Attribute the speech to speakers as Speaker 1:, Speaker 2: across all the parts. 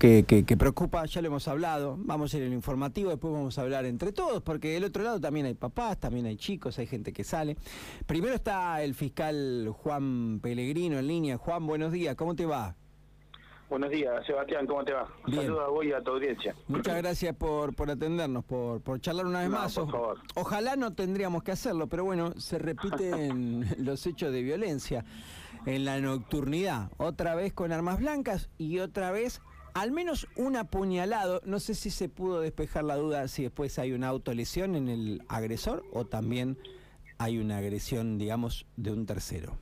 Speaker 1: que, que, preocupa, ya lo hemos hablado, vamos a ir en el informativo, después vamos a hablar entre todos, porque del otro lado también hay papás, también hay chicos, hay gente que sale. Primero está el fiscal Juan Pellegrino en línea. Juan, buenos días, ¿cómo te va?
Speaker 2: Buenos días, Sebastián, ¿cómo te va? Saludos a vos y a tu audiencia.
Speaker 1: Muchas gracias por, por atendernos, por, por charlar una vez más.
Speaker 2: Por favor.
Speaker 1: Ojalá no tendríamos que hacerlo, pero bueno, se repiten los hechos de violencia en la nocturnidad. Otra vez con armas blancas y otra vez al menos un apuñalado. No sé si se pudo despejar la duda si después hay una autolesión en el agresor o también hay una agresión, digamos, de un tercero.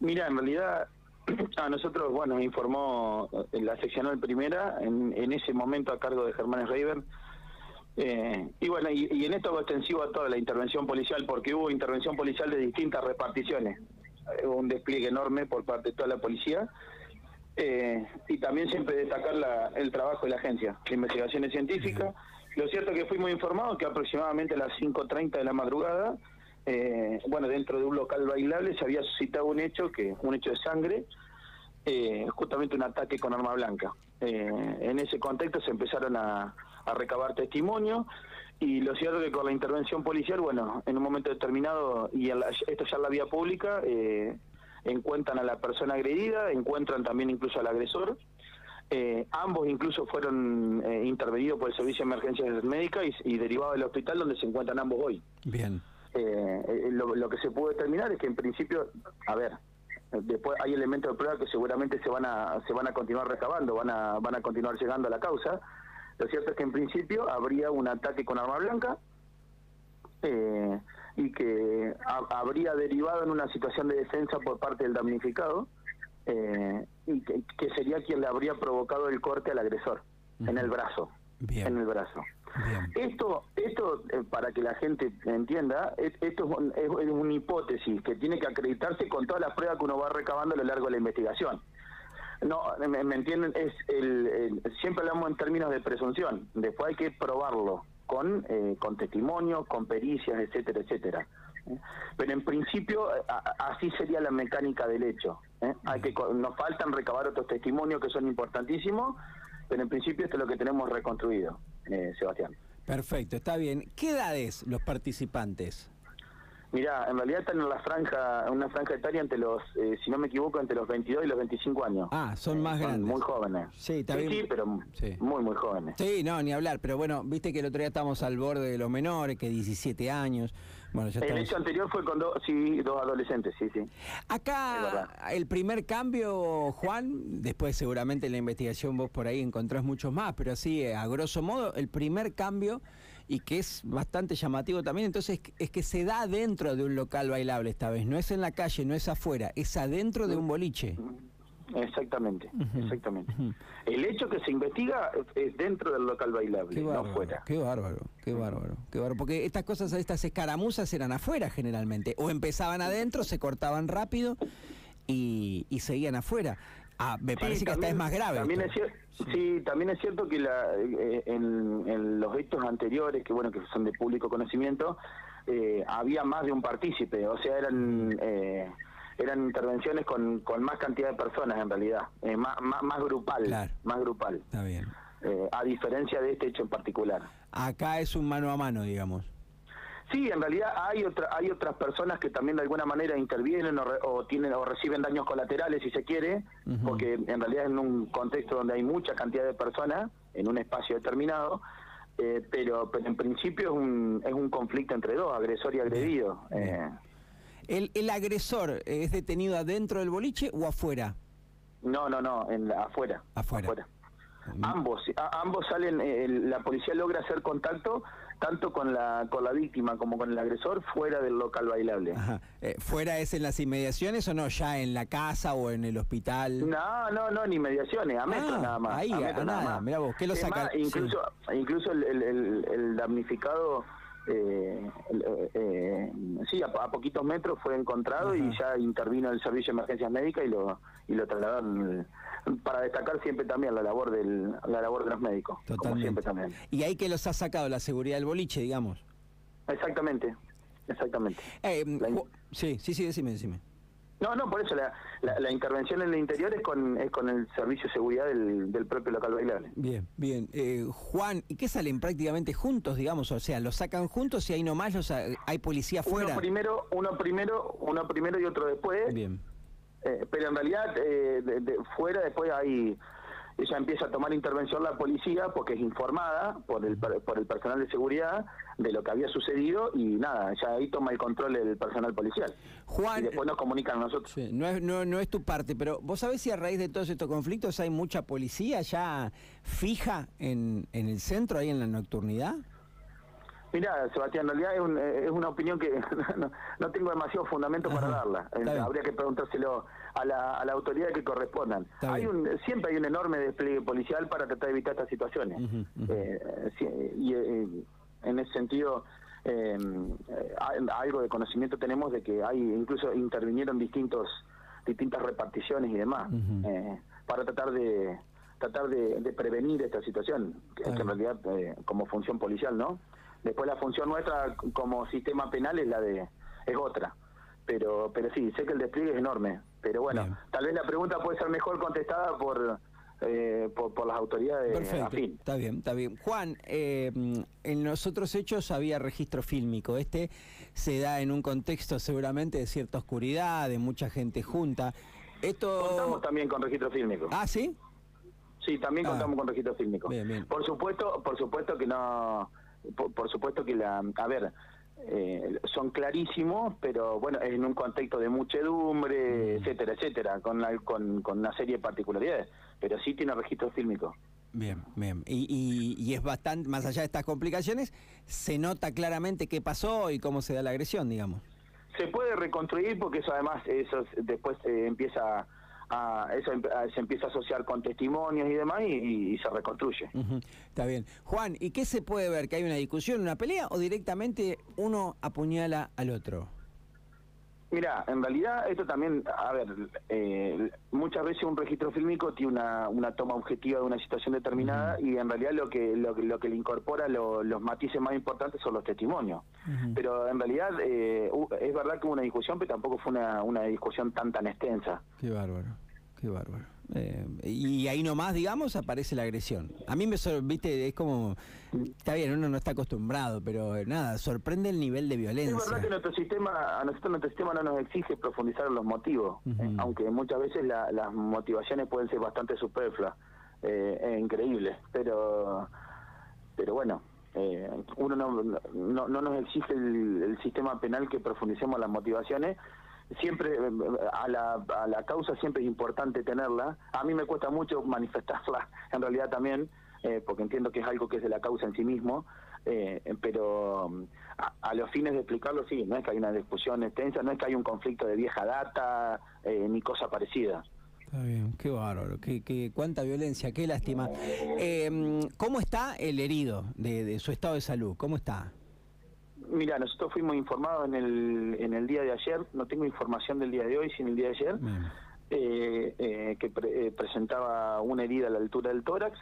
Speaker 2: Mira, en realidad a nosotros, bueno, informó eh, la seccional primera, en, en ese momento a cargo de Germán Reiber. Eh, y bueno, y, en esto extensivo a toda la intervención policial, porque hubo intervención policial de distintas reparticiones. Hubo un despliegue enorme por parte de toda la policía. Eh, y también siempre destacar la, el trabajo de la agencia de investigaciones científicas. Lo cierto es que fuimos informados que aproximadamente a las 5.30 de la madrugada eh, bueno, dentro de un local bailable se había suscitado un hecho, que un hecho de sangre, eh, justamente un ataque con arma blanca. Eh, en ese contexto se empezaron a, recabar testimonios y lo cierto es que con la intervención policial, bueno, en un momento determinado, y esto ya en la vía pública, encuentran a la persona agredida, encuentran también incluso al agresor. ambos incluso fueron intervenidos por el Servicio de Emergencias Médicas y, y derivados del hospital donde se encuentran ambos hoy.
Speaker 1: Bien.
Speaker 2: Eh, eh, lo, que se pudo determinar es que en principio, a ver, después hay elementos de prueba que seguramente se van a se van a continuar recabando, van a van a continuar llegando a la causa. Lo cierto es que en principio habría un ataque con arma blanca eh, y que habría derivado en una situación de defensa por parte del damnificado y que, sería quien le habría provocado el corte al agresor en el brazo, en el brazo. Esto, esto eh, para que la gente entienda, esto es, una hipótesis que tiene que acreditarse con todas las pruebas que uno va recabando a lo largo de la investigación. No, me, entienden, es el, siempre hablamos en términos de presunción, después hay que probarlo con, eh, con testimonios, con pericias, etcétera, etcétera. Pero en principio así sería la mecánica del hecho. ¿eh? Hay que nos faltan recabar otros testimonios que son importantísimos, pero en principio esto es lo que tenemos reconstruido. Eh, Sebastián.
Speaker 1: Perfecto, está bien. ¿Qué edades los participantes?
Speaker 2: Mira, en realidad están en la franja, una franja etaria entre los, eh, si no me equivoco, entre los 22 y los 25 años.
Speaker 1: Ah, son más grandes.
Speaker 2: Muy jóvenes.
Speaker 1: Sí, está
Speaker 2: sí, pero muy, muy jóvenes.
Speaker 1: Sí, no, ni hablar. Pero bueno, viste que el otro día estábamos al borde de los menores, que 17 años. Bueno, ya
Speaker 2: El hecho anterior fue con dos, sí, dos adolescentes, sí, sí.
Speaker 1: Acá, el primer cambio, Juan, después seguramente en la investigación vos por ahí encontrás muchos más, pero así, a grosso modo, el primer cambio y que es bastante llamativo también, entonces es que se da dentro de un local bailable esta vez, no es en la calle, no es afuera, es adentro de un boliche.
Speaker 2: Exactamente, exactamente. El hecho que se investiga es dentro del local bailable, no afuera.
Speaker 1: Qué bárbaro, qué bárbaro, qué bárbaro. Porque estas cosas, estas escaramuzas eran afuera generalmente, o empezaban adentro, se cortaban rápido y, y seguían afuera. Ah, me parece que esta es más grave.
Speaker 2: También es sí. también es cierto que la, eh, en, los hechos anteriores, que bueno, que son de público conocimiento, eh, había más de un partícipe, o sea, eran eh, eran intervenciones con, con más cantidad de personas en realidad, más, más, grupal, más grupal.
Speaker 1: Está bien.
Speaker 2: a diferencia de este hecho en particular.
Speaker 1: Acá es un mano a mano, digamos.
Speaker 2: Sí, en realidad hay otra, hay otras personas que también de alguna manera intervienen o, tienen o reciben daños colaterales si se quiere, porque en realidad en un contexto donde hay mucha cantidad de personas en un espacio determinado, eh, pero, pero en principio es un, es un conflicto entre dos, agresor y agredido. Eh.
Speaker 1: ¿El, ¿El agresor es detenido adentro del boliche o afuera?
Speaker 2: No, no, no, en
Speaker 1: afuera.
Speaker 2: Afuera. Ambos, ambos salen, eh, la policía logra hacer contacto tanto con la con la víctima como con el agresor fuera del local bailable.
Speaker 1: Eh, ¿Fuera es en las inmediaciones o no? ¿Ya en la casa o en el hospital?
Speaker 2: No, no, no, ni inmediaciones, a metros ah, nada más.
Speaker 1: Ahí, a, nada, Mira vos, ¿qué lo saca?
Speaker 2: incluso, incluso el, el damnificado eh, eh, sí, a, poquitos metros fue encontrado y ya intervino el servicio de emergencias médicas y lo y lo trasladaron para destacar siempre también la labor del la labor de los médicos, como siempre también.
Speaker 1: Y ahí que los ha sacado la seguridad del boliche, digamos.
Speaker 2: Exactamente, exactamente.
Speaker 1: Eh, sí, sí, sí, decime, decime.
Speaker 2: No, no, por eso la, la, intervención en el interior es con, es con el servicio de seguridad del, del propio local bailable.
Speaker 1: Bien, bien. Eh, Juan, ¿y qué salen prácticamente juntos, digamos? O sea, ¿los sacan juntos y ahí nomás los, hay policía fuera?
Speaker 2: Uno primero, uno primero, uno primero y otro después.
Speaker 1: Bien.
Speaker 2: Eh, pero en realidad, eh, de, fuera después hay ella empieza a tomar intervención la policía porque es informada por el, por el personal de seguridad de lo que había sucedido y nada, ya ahí toma el control el personal policial.
Speaker 1: Juan,
Speaker 2: y después nos comunican a nosotros.
Speaker 1: no, es, no, no es tu parte, pero vos sabés si a raíz de todos estos conflictos hay mucha policía ya fija en, en el centro, ahí en la nocturnidad.
Speaker 2: Mira, Sebastián, en realidad es, una opinión que no, tengo demasiado fundamento para darla. Eh, habría que preguntárselo a la, a la autoridad que correspondan. hay un, siempre hay un enorme despliegue policial para tratar de evitar estas situaciones. Eh, y eh, en ese sentido, algo de conocimiento tenemos de que hay incluso intervinieron distintos distintas reparticiones y demás para tratar de tratar de, prevenir esta situación, que, que en realidad como función policial, ¿no? Después la función nuestra como sistema penal es la de es otra. Pero pero sí, sé que el despliegue es enorme. Pero bueno, tal vez la pregunta puede ser mejor contestada por eh, por, las autoridades
Speaker 1: Perfecto, está bien, está bien. Juan, eh, en los otros hechos había registro fílmico. Este se da en un contexto seguramente de cierta oscuridad, de mucha gente junta. Esto...
Speaker 2: Contamos también con registro fílmico.
Speaker 1: Ah, ¿sí?
Speaker 2: Sí, también ah. contamos con registro fílmico. Por supuesto, por supuesto que no por, supuesto que la, a ver, eh, son clarísimos, pero bueno, es en un contexto de muchedumbre, mm. etcétera, etcétera, con, con, con, una serie de particularidades, pero sí tiene registro fílmico.
Speaker 1: Bien, bien. Y, y, es bastante, más allá de estas complicaciones, se nota claramente qué pasó y cómo se da la agresión, digamos.
Speaker 2: Se puede reconstruir porque eso además, eso después eh, empieza eso em, se empieza a asociar con testimonios y demás y, se reconstruye.
Speaker 1: Está bien. Juan, ¿y qué se puede ver? ¿Que hay una discusión, una pelea o directamente uno apuñala al otro?
Speaker 2: Mira, en realidad esto también, a ver, eh, muchas veces un registro fílmico tiene una, una toma objetiva de una situación determinada y en realidad lo que lo, lo que le incorpora los matices más importantes son los testimonios. Pero en realidad eh, es verdad que hubo una discusión, pero tampoco fue una, una discusión tan tan extensa.
Speaker 1: Qué bárbaro, qué bárbaro. Eh, y ahí nomás, digamos, aparece la agresión. A mí me viste, es como, está bien, uno no está acostumbrado, pero nada, sorprende el nivel de violencia.
Speaker 2: Es verdad que nuestro sistema, a nosotros nuestro sistema no nos exige profundizar en los motivos, eh, aunque muchas veces las motivaciones pueden ser bastante superfluas, eh, e increíbles, pero, pero bueno, eh, uno no, no, no, nos exige el, el sistema penal que profundicemos las motivaciones, siempre eh, a la, a la causa siempre es importante tenerla. A mí me cuesta mucho manifestarla, en realidad también, eh, porque entiendo que es algo que es de la causa en sí mismo, eh, pero a, los fines de explicarlo, sí, no es que hay una discusión extensa, no es que hay un conflicto de vieja data, ni cosa parecida.
Speaker 1: Está bien, qué bárbaro, qué, qué, cuánta violencia, qué lástima. ¿Cómo está el herido de, de su estado de salud? ¿Cómo está?
Speaker 2: Mira, nosotros fuimos informados en el, en el día de ayer, no tengo información del día de hoy, sino el día de ayer, eh, eh, que eh, presentaba una herida a la altura del tórax,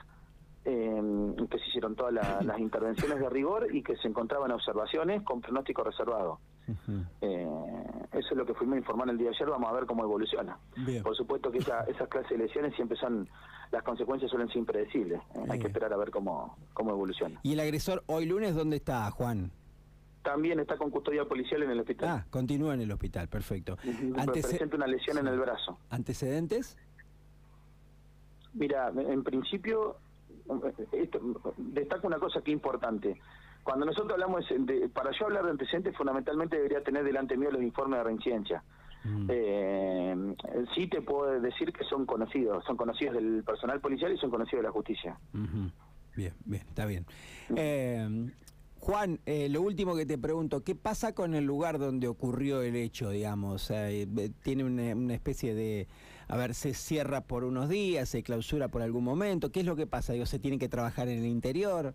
Speaker 2: que se hicieron todas las intervenciones de rigor y que se encontraban observaciones con pronóstico reservado. eso es lo que fuimos informar el día de ayer, vamos a ver cómo evoluciona. Por supuesto que esa, esas clases de lesiones siempre son, las consecuencias suelen ser impredecibles, hay que esperar a ver cómo, cómo evoluciona.
Speaker 1: ¿Y el agresor hoy lunes dónde está, Juan?
Speaker 2: También está con custodia policial en el hospital.
Speaker 1: Ah, continúa en el hospital, perfecto.
Speaker 2: presenta una lesión en el brazo.
Speaker 1: ¿Antecedentes?
Speaker 2: Mira, en principio, esto, destaco una cosa que es importante. Cuando nosotros hablamos de, para yo hablar de antecedentes, fundamentalmente debería tener delante mío los informes de reincidencia. Mm. Eh, sí te puedo decir que son conocidos, son conocidos del personal policial y son conocidos de la justicia.
Speaker 1: Bien, bien, está bien. Eh, Juan, eh, lo último que te pregunto, ¿qué pasa con el lugar donde ocurrió el hecho, digamos? Eh, ¿Tiene una, especie de, a ver, se cierra por unos días, se clausura por algún momento? ¿Qué es lo que pasa? Digo, ¿se tiene que trabajar en el interior?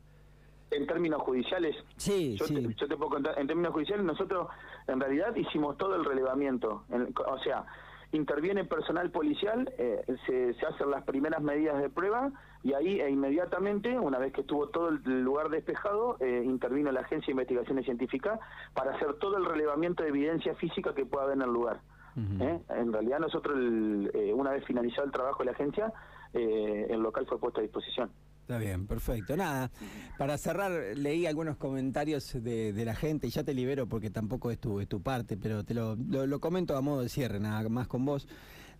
Speaker 2: En términos judiciales,
Speaker 1: sí,
Speaker 2: yo,
Speaker 1: sí.
Speaker 2: Te, yo te puedo contar, en términos judiciales nosotros en realidad hicimos todo el relevamiento, o sea, interviene personal policial, eh, se, se, hacen las primeras medidas de prueba y ahí e inmediatamente, una vez que estuvo todo el lugar despejado, eh, intervino la Agencia de Investigaciones Científicas para hacer todo el relevamiento de evidencia física que pueda haber en el lugar. ¿eh? En realidad nosotros, eh, una vez finalizado el trabajo de la agencia, eh, el local fue puesto a disposición.
Speaker 1: Está bien, perfecto. Nada, para cerrar, leí algunos comentarios de, la gente y ya te libero porque tampoco es tu, es tu parte, pero te lo, lo, comento a modo de cierre, nada más con vos.